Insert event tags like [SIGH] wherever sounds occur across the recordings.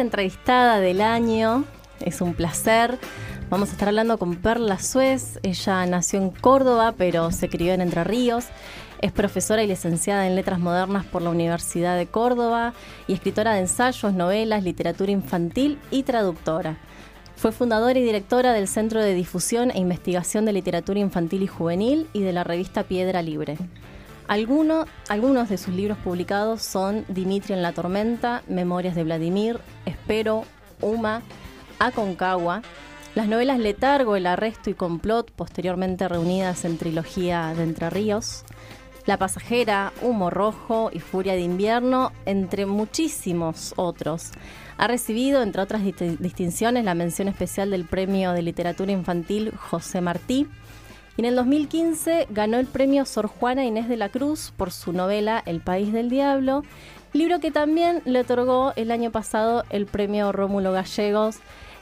entrevistada del año, es un placer. Vamos a estar hablando con Perla Suez. Ella nació en Córdoba, pero se crió en Entre Ríos. Es profesora y licenciada en Letras Modernas por la Universidad de Córdoba y escritora de ensayos, novelas, literatura infantil y traductora. Fue fundadora y directora del Centro de Difusión e Investigación de Literatura Infantil y Juvenil y de la revista Piedra Libre algunos de sus libros publicados son Dimitri en la tormenta, Memorias de Vladimir, Espero, Uma, Aconcagua, las novelas Letargo, El arresto y complot, posteriormente reunidas en trilogía de Entre Ríos, La pasajera, Humo rojo y Furia de invierno, entre muchísimos otros. Ha recibido, entre otras distinciones, la mención especial del Premio de Literatura Infantil José Martí, y en el 2015 ganó el premio Sor Juana Inés de la Cruz por su novela El País del Diablo, libro que también le otorgó el año pasado el premio Rómulo Gallegos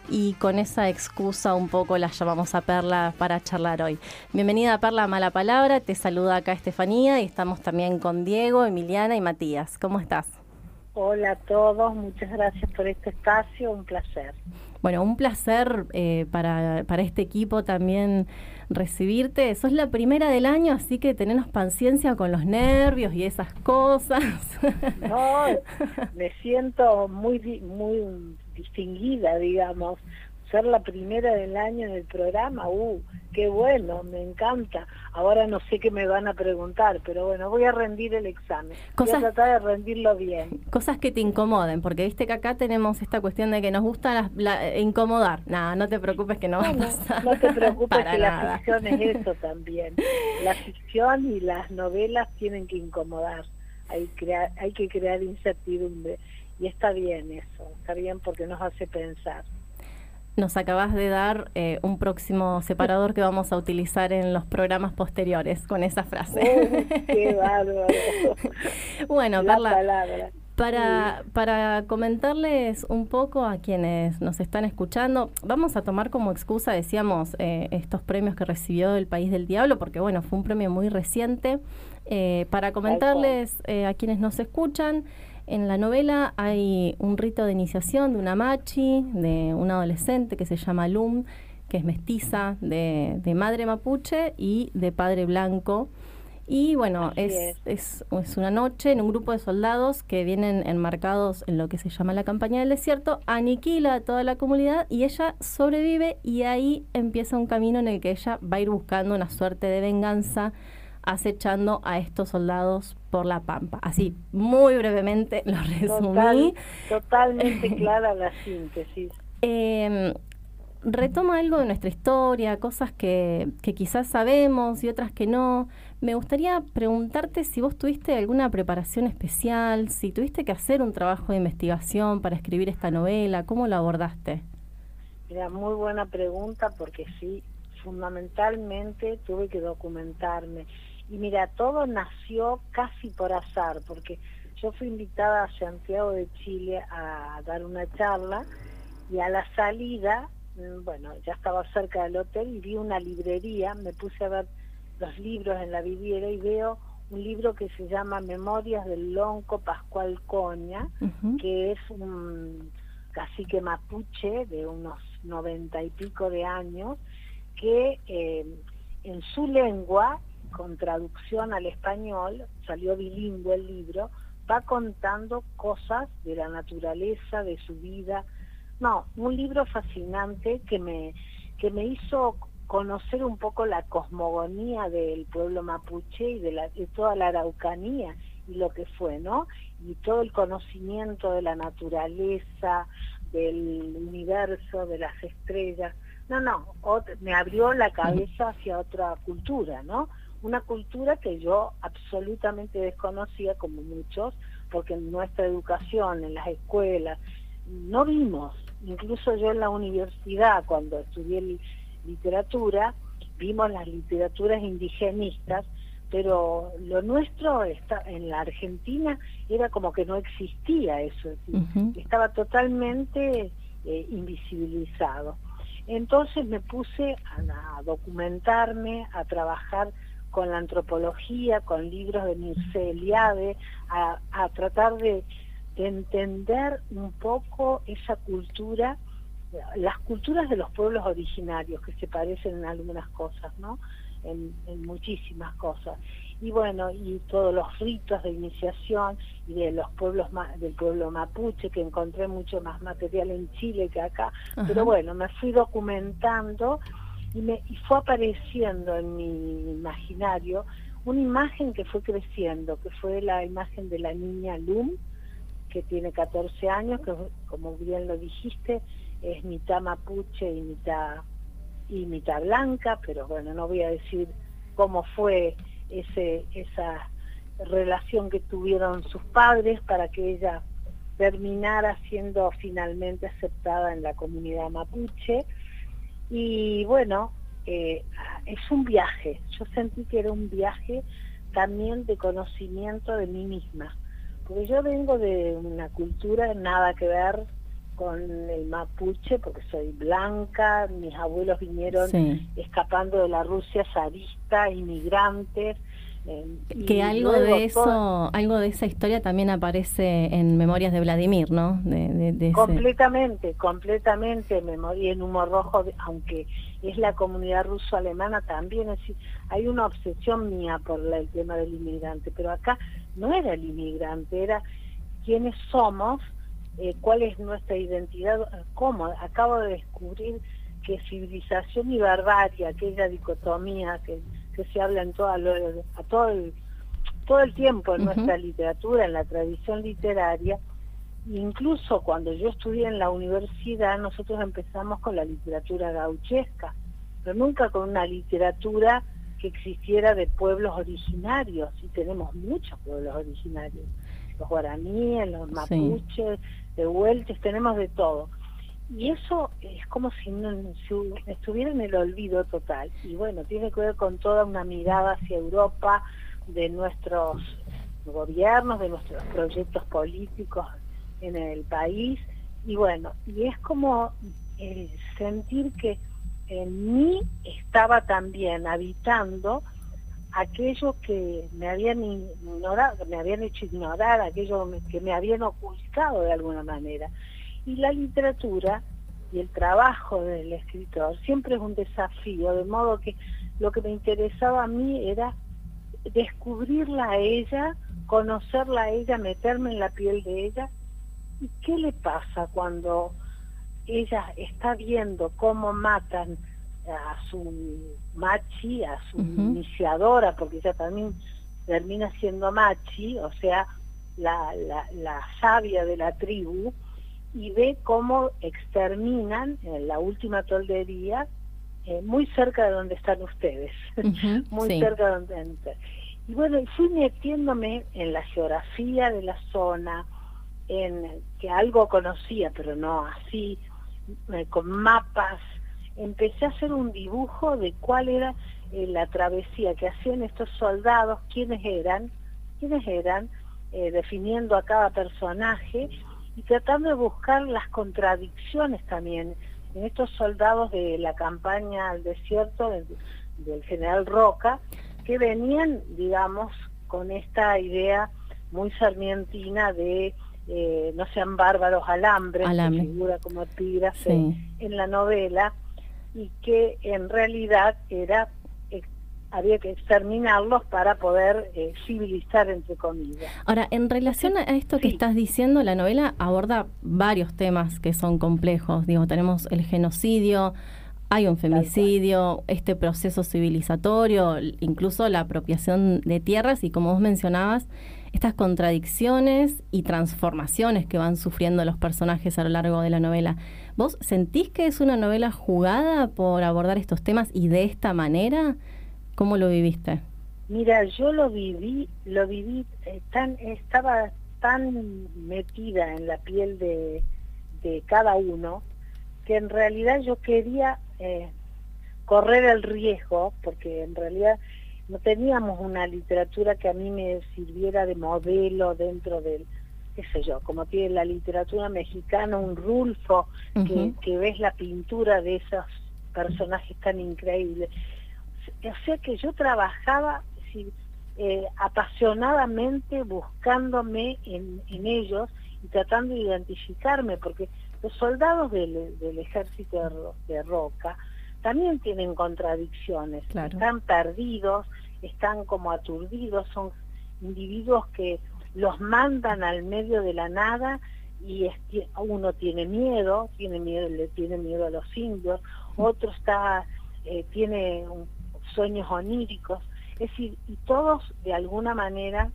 y con esa excusa un poco la llamamos a Perla para charlar hoy. Bienvenida a Perla Mala Palabra, te saluda acá Estefanía y estamos también con Diego, Emiliana y Matías. ¿Cómo estás? Hola a todos, muchas gracias por este espacio, un placer. Bueno, un placer eh, para, para este equipo también recibirte. Sos la primera del año, así que tenenos paciencia con los nervios y esas cosas. No, [LAUGHS] me siento muy, muy distinguida, digamos. Ser la primera del año en el programa, uh, qué bueno, me encanta. Ahora no sé qué me van a preguntar, pero bueno, voy a rendir el examen. voy a tratar de rendirlo bien. Cosas que te incomoden, porque viste que acá tenemos esta cuestión de que nos gusta incomodar. Nada, no te preocupes que no va a pasar. No te preocupes que la ficción es [LAUGHS] eso también. La ficción y las novelas tienen que incomodar. Hay, crear, hay que crear incertidumbre. Y está bien eso, está bien porque nos hace pensar nos acabas de dar eh, un próximo separador que vamos a utilizar en los programas posteriores con esa frase. [LAUGHS] ¡Qué bárbaro! bueno, Para, para comentarles un poco a quienes nos están escuchando, vamos a tomar como excusa, decíamos, eh, estos premios que recibió el País del Diablo, porque bueno, fue un premio muy reciente. Eh, para comentarles a quienes nos escuchan, en la novela hay un rito de iniciación de una machi, de un adolescente que se llama Lum, que es mestiza de, madre mapuche y de padre blanco. Y bueno, es, es. una noche en un grupo de soldados que vienen enmarcados en lo que se llama la campaña del desierto, aniquila a toda la comunidad y ella sobrevive y ahí empieza un camino en el que ella va a ir buscando una suerte de venganza acechando a estos soldados por la pampa. Así, muy brevemente [LAUGHS] lo resumí. totalmente clara la síntesis. [LAUGHS] Eh, retoma algo de nuestra historia, cosas que, que quizás sabemos y otras que no. Me gustaría preguntarte si vos tuviste alguna preparación especial, si tuviste que hacer un trabajo de investigación para escribir esta novela, ¿cómo lo abordaste? Mira, muy buena pregunta porque sí, fundamentalmente tuve que documentarme. Y mira, todo nació casi por azar, porque yo fui invitada a Santiago de Chile a dar una charla y a la salida, mm, bueno, ya estaba cerca del hotel y vi una librería, me puse a ver los libros en la vidriera y veo un libro que se llama Memorias del Lonco Pascual Coña, que es un cacique mapuche de unos noventa y pico de años, que eh, en su lengua con traducción al español, salió bilingüe el libro, va contando cosas de la naturaleza, de su vida. No, un libro fascinante que me, que me hizo conocer un poco la cosmogonía del pueblo mapuche y de, la, de toda la araucanía y lo que fue, ¿no? Y todo el conocimiento de la naturaleza, del universo, de las estrellas. No, no, me abrió la cabeza hacia otra cultura, ¿no? Una cultura que yo absolutamente desconocía como muchos, porque en nuestra educación, en las escuelas, no vimos, incluso yo en la universidad cuando estudié literatura, vimos las literaturas indigenistas, pero lo nuestro está, en la Argentina era como que no existía eso, estaba totalmente eh, invisibilizado. Entonces me puse a documentarme, a trabajar con la antropología, con libros de Mircea Eliade, a, tratar de, de entender un poco esa cultura, las culturas de los pueblos originarios que se parecen en algunas cosas, ¿no? En, muchísimas cosas. Y bueno, y todos los ritos de iniciación y de los pueblos del pueblo mapuche, que encontré mucho más material en Chile que acá. Pero bueno, me fui documentando y, me, fue apareciendo en mi imaginario una imagen que fue creciendo, que fue la imagen de la niña Lum, que tiene 14 años, que como bien lo dijiste, es mitad mapuche y mitad, y mitad blanca, pero bueno, no voy a decir cómo fue ese, esa relación que tuvieron sus padres para que ella terminara siendo finalmente aceptada en la comunidad mapuche. Y bueno, eh, es un viaje, yo sentí que era un viaje también de conocimiento de mí misma, porque yo vengo de una cultura nada que ver con el mapuche, porque soy blanca, mis abuelos vinieron escapando de la Rusia zarista, inmigrantes, que algo de eso, algo de esa historia también aparece en Memorias de Vladimir, ¿no? completamente, completamente, memoria en Humo Rojo, aunque es la comunidad ruso-alemana también, es hay una obsesión mía por el tema del inmigrante, pero acá no era el inmigrante, era quiénes somos, eh, cuál es nuestra identidad, cómo, acabo de descubrir que civilización y barbarie, aquella dicotomía que que se habla en toda a todo el, todo el tiempo en nuestra literatura, en la tradición literaria. Incluso cuando yo estudié en la universidad, nosotros empezamos con la literatura gauchesca, pero nunca con una literatura que existiera de pueblos originarios, y tenemos muchos pueblos originarios, los guaraníes, los mapuches, de huelches, tenemos de todo y eso es como si, estuviera en el olvido total. Y bueno, tiene que ver con toda una mirada hacia Europa de nuestros gobiernos, de nuestros proyectos políticos en el país. Y bueno, y es como sentir que en mí estaba también habitando aquello que me habían ignorado, me habían hecho ignorar, aquello que me habían ocultado de alguna manera. Y la literatura y el trabajo del escritor siempre es un desafío, de modo que lo que me interesaba a mí era descubrirla a ella, conocerla a ella, meterme en la piel de ella. ¿Y qué le pasa cuando ella está viendo cómo matan a su machi, a su iniciadora, porque ella también termina siendo machi, o sea, la, la, la sabia de la tribu, y ve cómo exterminan en la última toldería eh, muy cerca de donde están ustedes, [LAUGHS] muy cerca de donde Y bueno, fui metiéndome en la geografía de la zona, en que algo conocía, pero no así, eh, con mapas. Empecé a hacer un dibujo de cuál era eh, la travesía que hacían estos soldados, quiénes eran, quiénes eran, definiendo a cada personaje y tratando de buscar las contradicciones también en estos soldados de la campaña al desierto del, general Roca, que venían, digamos, con esta idea muy sarmientina de eh, no sean bárbaros alambres, que figura como epígrafe en la novela, y que en realidad era había que exterminarlos para poder eh, civilizar, entre comillas. Ahora, en relación a esto que estás diciendo, la novela aborda varios temas que son complejos. Digo, tenemos el genocidio, hay un femicidio, este proceso civilizatorio, incluso la apropiación de tierras y, como vos mencionabas, estas contradicciones y transformaciones que van sufriendo los personajes a lo largo de la novela. ¿Vos sentís que es una novela jugada por abordar estos temas y de esta manera? ¿Cómo lo viviste? Mira, yo lo viví, lo viví eh, tan, estaba tan metida en la piel de, cada uno que en realidad yo quería eh, correr el riesgo, porque en realidad no teníamos una literatura que a mí me sirviera de modelo dentro del, qué sé yo, como tiene la literatura mexicana, un Rulfo, que, que ves la pintura de esos personajes tan increíbles o sea que yo trabajaba eh, apasionadamente buscándome en, ellos y tratando de identificarme, porque los soldados del, ejército de, Roca también tienen contradicciones, están perdidos, están como aturdidos, son individuos que los mandan al medio de la nada y uno tiene miedo, tiene miedo, le tiene miedo a los indios, otro está, eh, tiene sueños oníricos, es decir, y todos de alguna manera,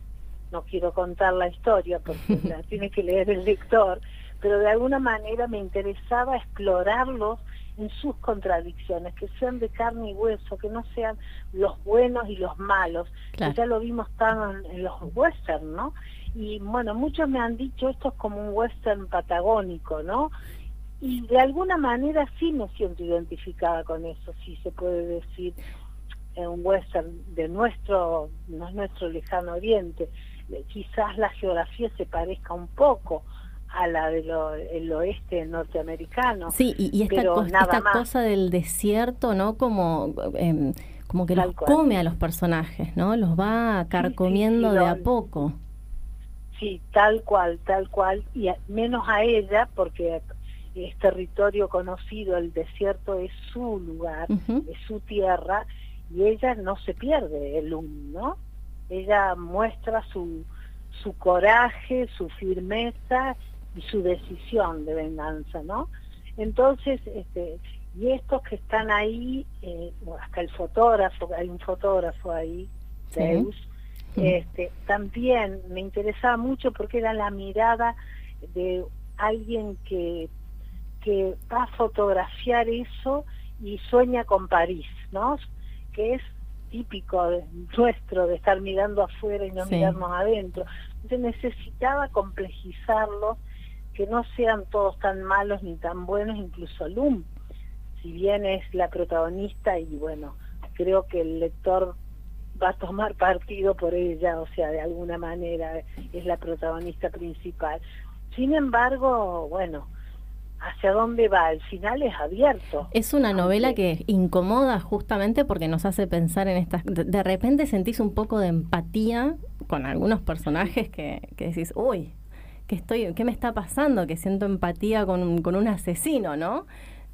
no quiero contar la historia porque [LAUGHS] la tiene que leer el lector, pero de alguna manera me interesaba explorarlos en sus contradicciones, que sean de carne y hueso, que no sean los buenos y los malos, que ya lo vimos tan en, los westerns, ¿no? Y bueno, muchos me han dicho esto es como un western patagónico, ¿no? Y de alguna manera sí me siento identificada con eso, sí se puede decir un western de nuestro, no es nuestro lejano oriente, eh, quizás la geografía se parezca un poco, a la del oeste norteamericano. Sí, y, esta, cosa del desierto, ¿no? Como, em, como que los come a los personajes, ¿no? Los va carcomiendo de a poco. Sí, tal cual, tal cual, y menos a ella, porque es territorio conocido, el desierto es su lugar, es su tierra, y ella no se pierde el ¿no? Ella muestra su, su coraje, su firmeza y su decisión de venganza, ¿no? Entonces, este, y estos que están ahí, eh, hasta el fotógrafo, hay un fotógrafo ahí, Zeus, este, también me interesaba mucho porque era la mirada de alguien que, que va a fotografiar eso y sueña con París, ¿no? Que es típico de, nuestro de estar mirando afuera y no mirarnos adentro. Entonces necesitaba complejizarlo que no sean todos tan malos ni tan buenos, incluso Lum, si bien es la protagonista y bueno, creo que el lector va a tomar [LAUGHS] partido por ella, o sea, de alguna manera es la protagonista principal. Sin embargo, bueno, hacia dónde va, el final es abierto. Es una novela que incomoda justamente porque nos hace pensar en estas... De repente sentís un poco de empatía con algunos personajes que, que decís, uy, ¿qué, estoy, ¿qué me está pasando? Que siento empatía con, con un asesino, ¿no?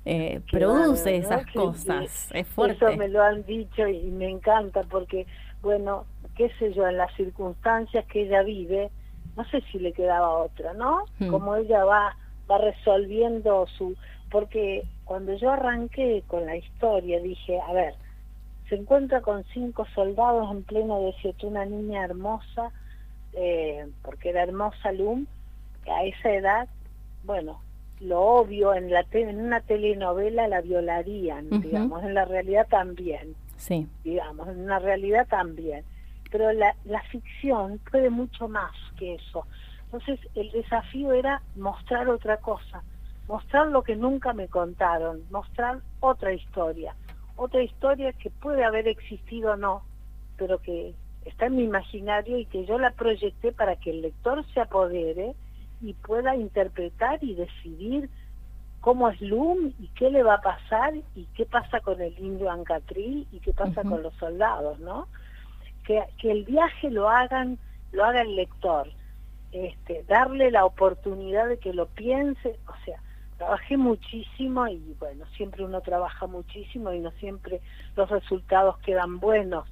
Eh, produce esas cosas, es fuerte. Eso me lo han dicho y me encanta porque, bueno, qué sé yo, en las circunstancias que ella vive, no sé si le quedaba otra, ¿no? Hmm. Como ella va, va resolviendo su... Porque cuando yo arranqué con la historia dije, a ver, se encuentra con cinco soldados en pleno desierto, una niña hermosa, eh, porque era hermosa Lum, a esa edad, bueno, lo obvio, en, la en una telenovela la violarían, digamos, en la realidad también. Sí. Digamos, en una realidad también. Pero la, la ficción puede mucho más que eso. Entonces, el desafío era mostrar otra cosa, mostrar lo que nunca me contaron, mostrar otra historia, otra historia que puede haber existido o no, pero que está en mi imaginario y que yo la proyecté para que el lector se apodere y pueda interpretar y decidir cómo es Lum y qué le va a pasar y qué pasa con el indio Ancatril y qué pasa con los soldados, ¿no? Que, que el viaje lo hagan, lo haga el lector, este, darle la oportunidad de que lo piense, o sea, trabajé muchísimo y bueno, siempre uno trabaja muchísimo y no siempre los resultados quedan buenos.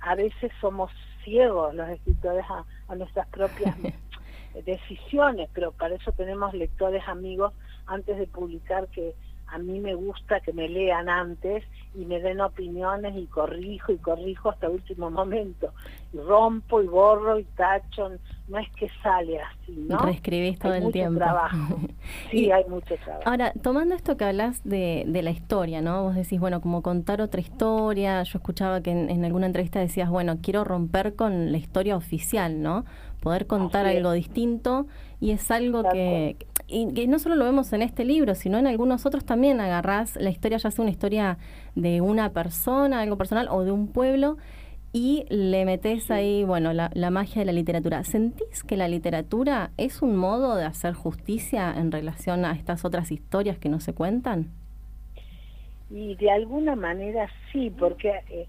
A veces somos ciegos los escritores a, a nuestras propias [LAUGHS] decisiones, pero para eso tenemos lectores amigos antes de publicar que a mí me gusta que me lean antes y me den opiniones y corrijo y corrijo hasta último momento. Y rompo y borro y tacho, no es que sale así, ¿no? Reescribís todo hay el tiempo. Trabajo. [LAUGHS] Sí, hay mucho trabajo. Ahora, tomando esto que hablas de, de, la historia, ¿no? Vos decís, bueno, como contar otra historia, yo escuchaba que en, alguna entrevista decías, bueno, quiero romper con la historia oficial, ¿no? Poder contar algo distinto y es algo que, y que no solo lo vemos en este libro, sino en algunos otros también agarrás la historia, ya sea una historia de una persona, algo personal, o de un pueblo, y le metes ahí, bueno, la, la, magia de la literatura. ¿Sentís que la literatura es un modo de hacer justicia en relación a estas otras historias que no se cuentan? Y de alguna manera sí, porque eh,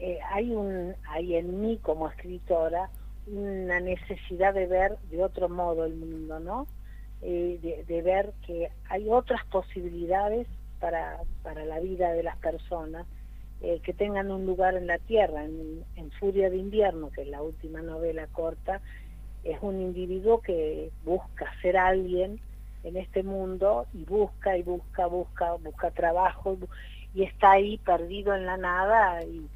eh, hay un hay en mí como escritora una necesidad de ver de otro modo el mundo, ¿no? Eh, de, ver que hay otras posibilidades para, para la vida de las personas eh, que tengan un lugar en la tierra. En, Furia de Invierno, que es la última novela corta, es un individuo que busca ser alguien en este mundo y busca y busca, busca, busca trabajo y, está ahí perdido en la nada y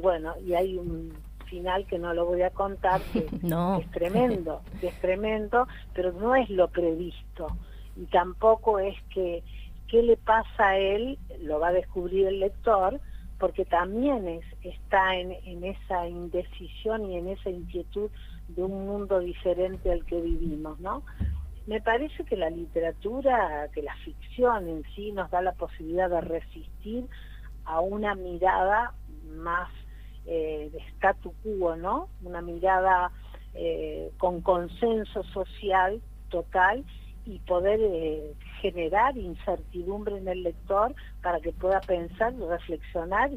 bueno, y hay un final que no lo voy a contar, que [LAUGHS] es tremendo, que es tremendo, pero no es lo previsto. Y tampoco es que qué le pasa a él, lo va a descubrir el lector, porque también es, está en, en esa indecisión y en esa inquietud de un mundo diferente al que vivimos, ¿no? Me parece que la literatura, que la ficción en sí nos da la posibilidad de resistir a una mirada más eh, de statu quo, ¿no? Una mirada eh, con consenso social total y poder eh, generar incertidumbre en el lector para que pueda pensar, reflexionar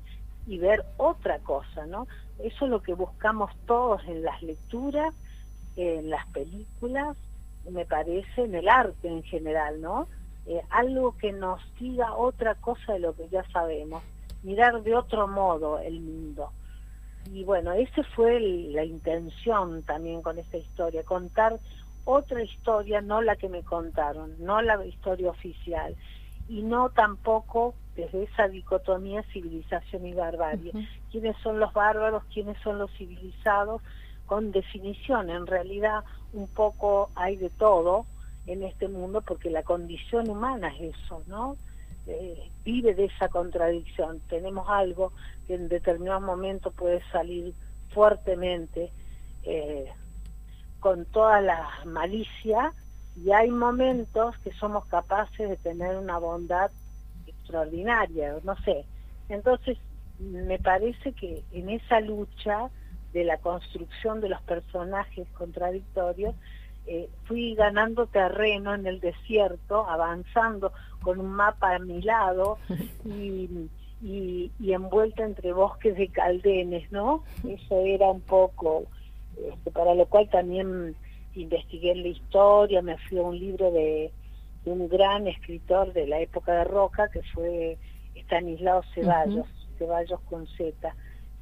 y ver otra cosa, ¿no? Eso es lo que buscamos todos en las lecturas, en las películas, me parece, en el arte en general, ¿no? algo que nos diga otra cosa de lo que ya sabemos, mirar de otro modo el mundo y bueno, esa fue la intención también con esta historia, contar otra historia, no la que me contaron, no la historia oficial, y no tampoco desde esa dicotomía civilización y barbarie. ¿Quiénes son los bárbaros? ¿Quiénes son los civilizados? Con definición, en realidad un poco hay de todo en este mundo porque la condición humana es eso, ¿no? Eh, vive de esa contradicción. Tenemos algo que en determinados momentos puede salir fuertemente eh, con toda la malicia y hay momentos que somos capaces de tener una bondad extraordinaria, no sé. Entonces, me parece que en esa lucha de la construcción de los personajes contradictorios, eh, fui ganando terreno en el desierto, avanzando con un mapa a mi lado [LAUGHS] y, envuelta entre bosques de caldenes, ¿no? Eso era un poco, este, para lo cual también investigué la historia, me fui a un libro de, un gran escritor de la época de Roca, que fue Estanislao Ceballos, Ceballos con Z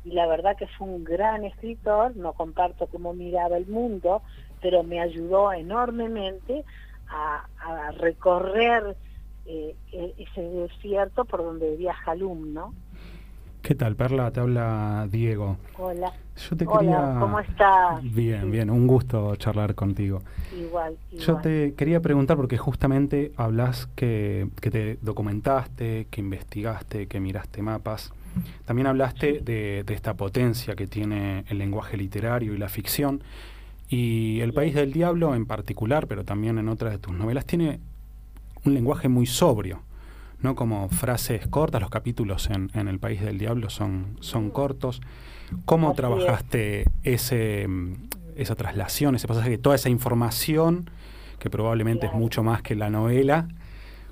y la verdad que fue un gran escritor, no comparto cómo miraba el mundo, pero me ayudó enormemente a, recorrer eh, e, ese desierto por donde viaja alumno. ¿Qué tal, Perla? Te habla Diego. Hola. Yo te Hola, ¿cómo estás? Bien, bien, un gusto charlar contigo. Igual, igual, Yo te quería preguntar, porque justamente hablas que, que te documentaste, que investigaste, que miraste mapas. También hablaste de, esta potencia que tiene el lenguaje literario y la ficción. Y El País del Diablo en particular, pero también en otras de tus novelas, tiene un lenguaje muy sobrio, ¿no? Como frases cortas, los capítulos en, El País del Diablo son, son cortos. ¿Cómo trabajaste ese, esa traslación, ese pasaje, toda esa información, que probablemente es mucho más que la novela?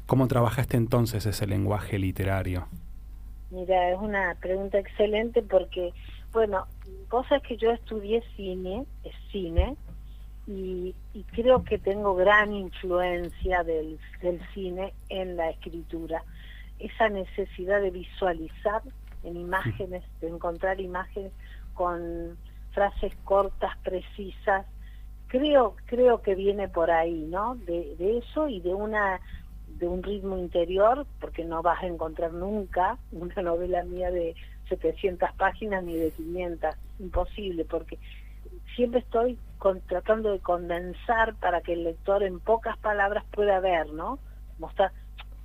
¿Cómo trabajaste entonces ese lenguaje literario? Mira, es una pregunta excelente porque, bueno, cosa es que yo estudié cine, es cine, y, creo que tengo gran influencia del, cine en la escritura. Esa necesidad de visualizar en imágenes, de encontrar imágenes con frases cortas, precisas, creo, creo que viene por ahí, ¿no? De, de eso y de una de un ritmo interior, porque no vas a encontrar nunca una novela mía de 700 páginas ni de 500, imposible, porque siempre estoy tratando de condensar para que el lector en pocas palabras pueda ver, ¿no? Mostrar,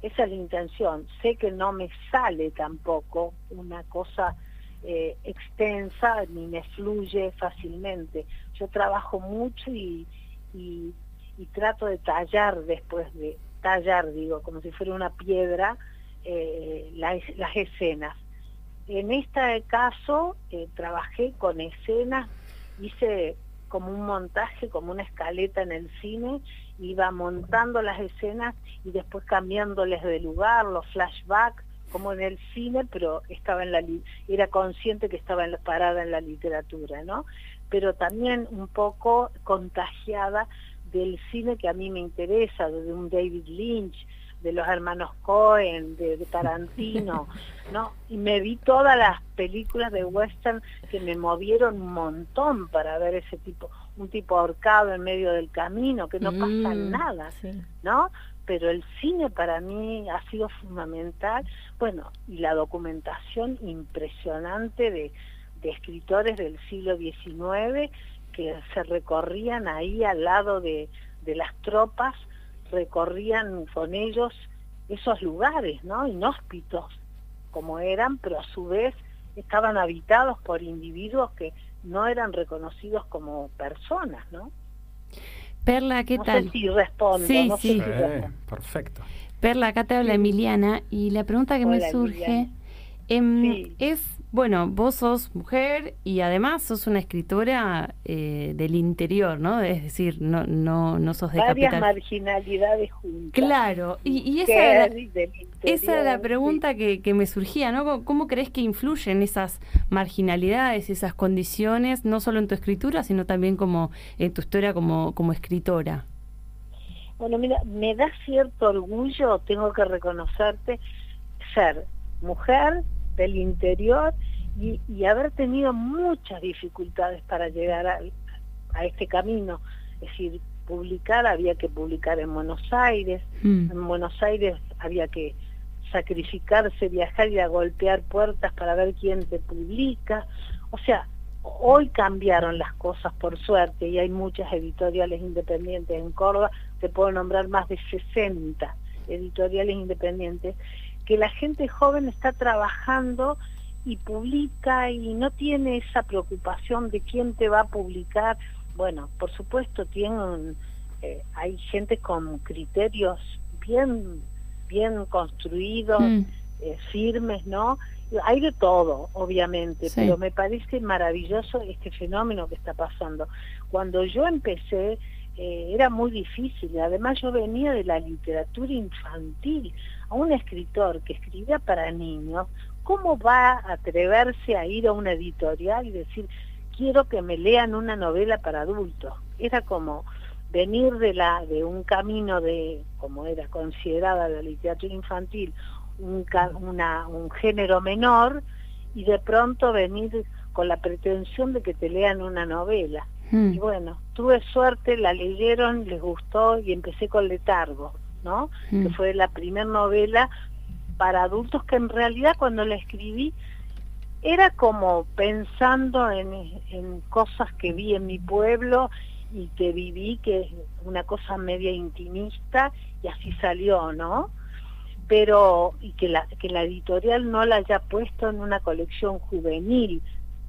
esa es la intención. Sé que no me sale tampoco una cosa eh, extensa ni me fluye fácilmente. Yo trabajo mucho y, y trato de tallar después de, tallar, digo, como si fuera una piedra, eh, las, escenas. En este caso eh, trabajé con escenas, hice como un montaje, como una escaleta en el cine, iba montando las escenas y después cambiándoles de lugar, los flashbacks, como en el cine, pero estaba en la era consciente que estaba en la, parada en la literatura, ¿no? pero también un poco contagiada del cine que a mí me interesa, de un David Lynch, de los hermanos Cohen, de, Tarantino, [LAUGHS] ¿no? Y me vi todas las películas de western que me movieron un montón para ver ese tipo, un tipo ahorcado en medio del camino, que no pasa mm, nada, ¿no? Pero el cine para mí ha sido fundamental, bueno, y la documentación impresionante de, de escritores del siglo XIX que se recorrían ahí al lado de, de las tropas recorrían con ellos esos lugares, ¿no? Inhóspitos como eran, pero a su vez estaban habitados por individuos que no eran reconocidos como personas, ¿no? Perla, ¿qué tal? Sé si respondo. Sí, sí. perfecto. Perla, acá te habla Emiliana y la pregunta que me surge em, es bueno, vos sos mujer y además sos una escritora eh, del interior, ¿no? Es decir, no no no sos de Varias marginalidades juntas. Claro, y, esa, era la, esa la pregunta que, que, me surgía, ¿no? ¿Cómo crees que influyen esas marginalidades, esas condiciones, no solo en tu escritura, sino también como en tu historia como, como escritora? Bueno, mira, me da cierto orgullo, tengo que reconocerte, ser mujer, del interior y, haber tenido muchas dificultades para llegar a, este camino. Es decir, publicar había que publicar en Buenos Aires, mm. en Buenos Aires había que sacrificarse, viajar y a golpear puertas para ver quién te publica. O sea, hoy cambiaron las cosas por suerte y hay muchas editoriales independientes en Córdoba, te puedo nombrar más de 60 editoriales independientes que la gente joven está trabajando y publica y no tiene esa preocupación de quién te va a publicar. Bueno, por supuesto, tienen, eh, hay gente con criterios bien, bien construidos, mm. eh, firmes, ¿no? Hay de todo, obviamente, pero me parece maravilloso este fenómeno que está pasando. Cuando yo empecé, era muy difícil, además yo venía de la literatura infantil, a un escritor que escribía para niños, ¿cómo va a atreverse a ir a una editorial y decir, quiero que me lean una novela para adultos? Era como venir de, un camino de, como era considerada la literatura infantil, un género menor, y de pronto venir con la pretensión de que te lean una novela. Hmm. Y bueno, tuve suerte, la leyeron, les gustó y empecé con Letargo. ¿no? Que mm. fue la primera novela para adultos que en realidad cuando la escribí era como pensando en, en cosas que vi en mi pueblo y que viví, que es una cosa media intimista, y así salió, ¿no? Pero, y que la, que la editorial no la haya puesto en una colección juvenil,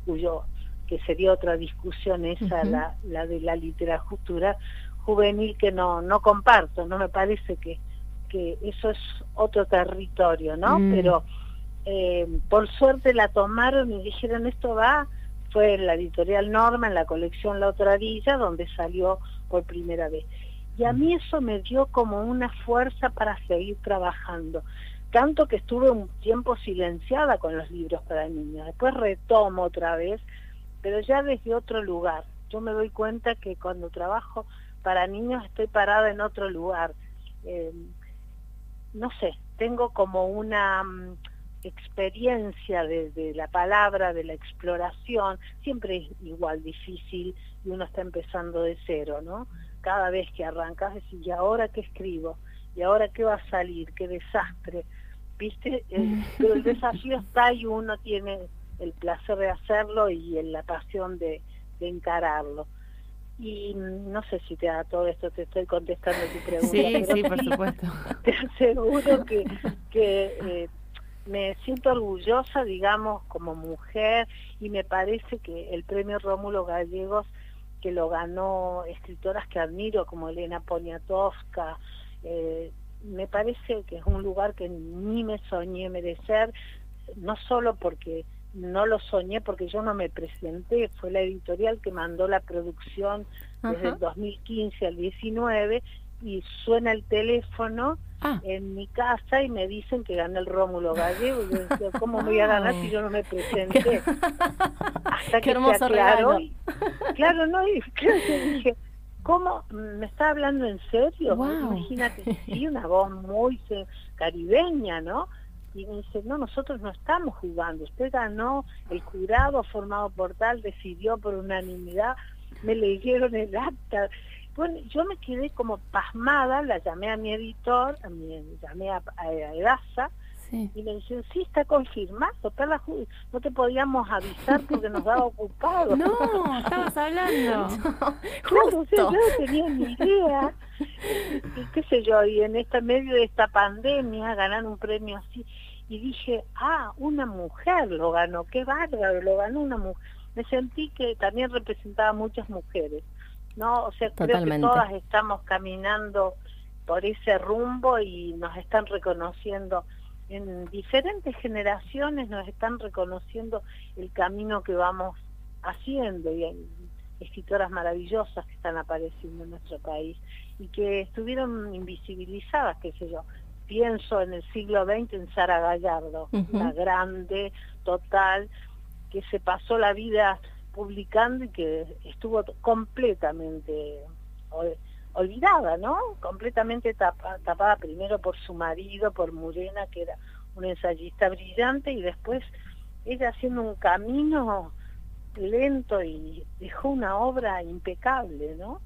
cuyo, que sería otra discusión esa, la, la de la literatura juvenil que no, no comparto, no me parece que, que eso es otro territorio, ¿no? Mm. Pero eh, por suerte la tomaron y dijeron esto va, fue en la editorial Norma, en la colección La Otra Orilla, donde salió por primera vez. Y a mí eso me dio como una fuerza para seguir trabajando. Tanto que estuve un tiempo silenciada con los libros para niños. Después retomo otra vez, pero ya desde otro lugar. Yo me doy cuenta que cuando trabajo para niños estoy parada en otro lugar. Eh, no sé, tengo como una mm, experiencia desde la palabra, de la exploración, siempre es igual difícil y uno está empezando de cero, ¿no? Cada vez que arrancas decís, ¿y ahora qué escribo? ¿Y ahora qué va a salir? ¡Qué desastre! ¿Viste? Eh, pero el desafío está y uno tiene el placer de hacerlo y la pasión de encararlo y no sé si te da todo esto, te estoy contestando tu [LAUGHS] pregunta. Sí, sí, por supuesto. [LAUGHS] Te aseguro que, que eh, me siento orgullosa, digamos, como mujer, y me parece que el premio Rómulo Gallegos, que lo ganó escritoras que admiro, como Elena Poniatowska, eh, me parece que es un lugar que ni me soñé merecer, no solo porque no lo soñé porque yo no me presenté, fue la editorial que mandó la producción desde el 2015 al 19 y suena el teléfono ah. en mi casa y me dicen que gané el Rómulo Gallego. Y yo decía, [LAUGHS] ¿cómo voy a ganar si yo no me presenté? [LAUGHS] Hasta que se aclaró. [LAUGHS] claro, no, y claro, dije, ¿cómo? ¿Me está hablando en serio? Imagínate, sí, una voz muy caribeña, ¿no? Y me dice, no, nosotros no estamos jugando, usted ganó, el jurado formado por tal decidió por unanimidad, me leyeron el acta. Bueno, yo me quedé como pasmada, la llamé a mi editor, a mi, llamé a, a y me decían, sí, está confirmado, no te podíamos avisar porque nos daba [LAUGHS] ocupado. No, estabas hablando. [LAUGHS] claro, yo no tenía ni idea. Y qué sé yo, y en esta medio de esta pandemia ganar un premio así. Y dije, ah, una mujer lo ganó, qué bárbaro, lo ganó una mujer. Me sentí que también representaba a muchas mujeres. ¿no? O sea, creo que todas estamos caminando por ese rumbo y nos están reconociendo en diferentes generaciones nos están reconociendo el camino que vamos haciendo y hay escritoras maravillosas que están apareciendo en nuestro país y que estuvieron invisibilizadas, qué sé yo. Pienso en el siglo XX en Sara Gallardo, una grande, total, que se pasó la vida publicando y que estuvo completamente olvidada, ¿no? Completamente tapada primero por su marido, por Murena, que era un ensayista brillante, y después ella haciendo un camino lento y dejó una obra impecable, ¿no?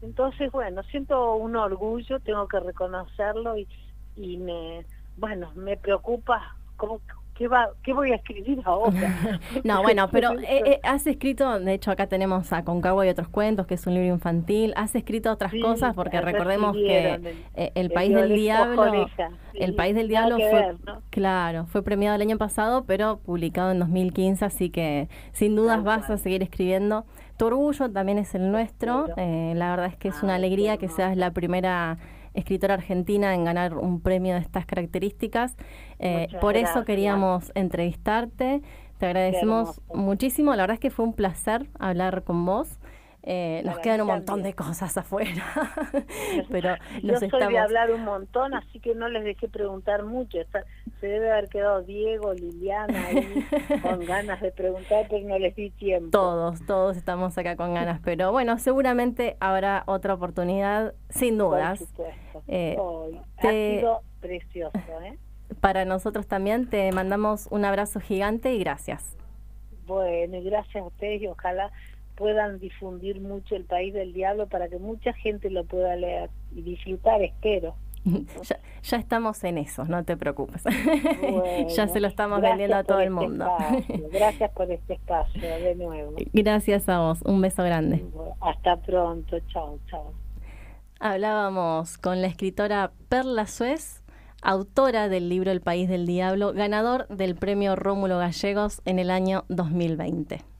Entonces, bueno, siento un orgullo, tengo que reconocerlo y, y me, bueno, me preocupa cómo, ¿qué, va, qué voy a escribir ahora? [LAUGHS] no, bueno, pero [LAUGHS] eh, eh, has escrito, de hecho acá tenemos a Concagua y otros cuentos, que es un libro infantil, has escrito otras cosas, porque recordemos que eh, el, País del Diablo, el País del Diablo fue, claro, fue premiado el año pasado, pero publicado en 2015, así que sin dudas vas a seguir escribiendo. Tu orgullo también es el nuestro, la verdad es que es una alegría que seas la primera escritora argentina en ganar un premio de estas características. Eh, por eso queríamos entrevistarte. Te agradecemos muchísimo. La verdad es que fue un placer hablar con vos. Eh, nos quedan un montón de cosas afuera, [LAUGHS] pero [LAUGHS] Yo soy de hablar un montón, así que no les dejé preguntar mucho. se debe haber quedado Diego, Liliana ahí [LAUGHS] con ganas de preguntar, pero no les di tiempo. Todos, todos estamos acá con ganas, pero bueno, seguramente habrá otra oportunidad, sin dudas. Eh, ha sido precioso, ¿eh? Para nosotros también te mandamos un abrazo gigante y gracias. Bueno, y gracias a ustedes y ojalá puedan difundir mucho el país del diablo para que mucha gente lo pueda leer y disfrutar, espero. [LAUGHS] Ya, estamos en eso, no te preocupes. [LAUGHS] ya se lo estamos vendiendo a todo el este mundo. [LAUGHS] gracias por este espacio, de nuevo. Gracias a vos, un beso grande. Hasta pronto, chao, chao. Hablábamos con la escritora Perla Suez, autora del libro El País del Diablo, ganador del premio Rómulo Gallegos en el año 2020.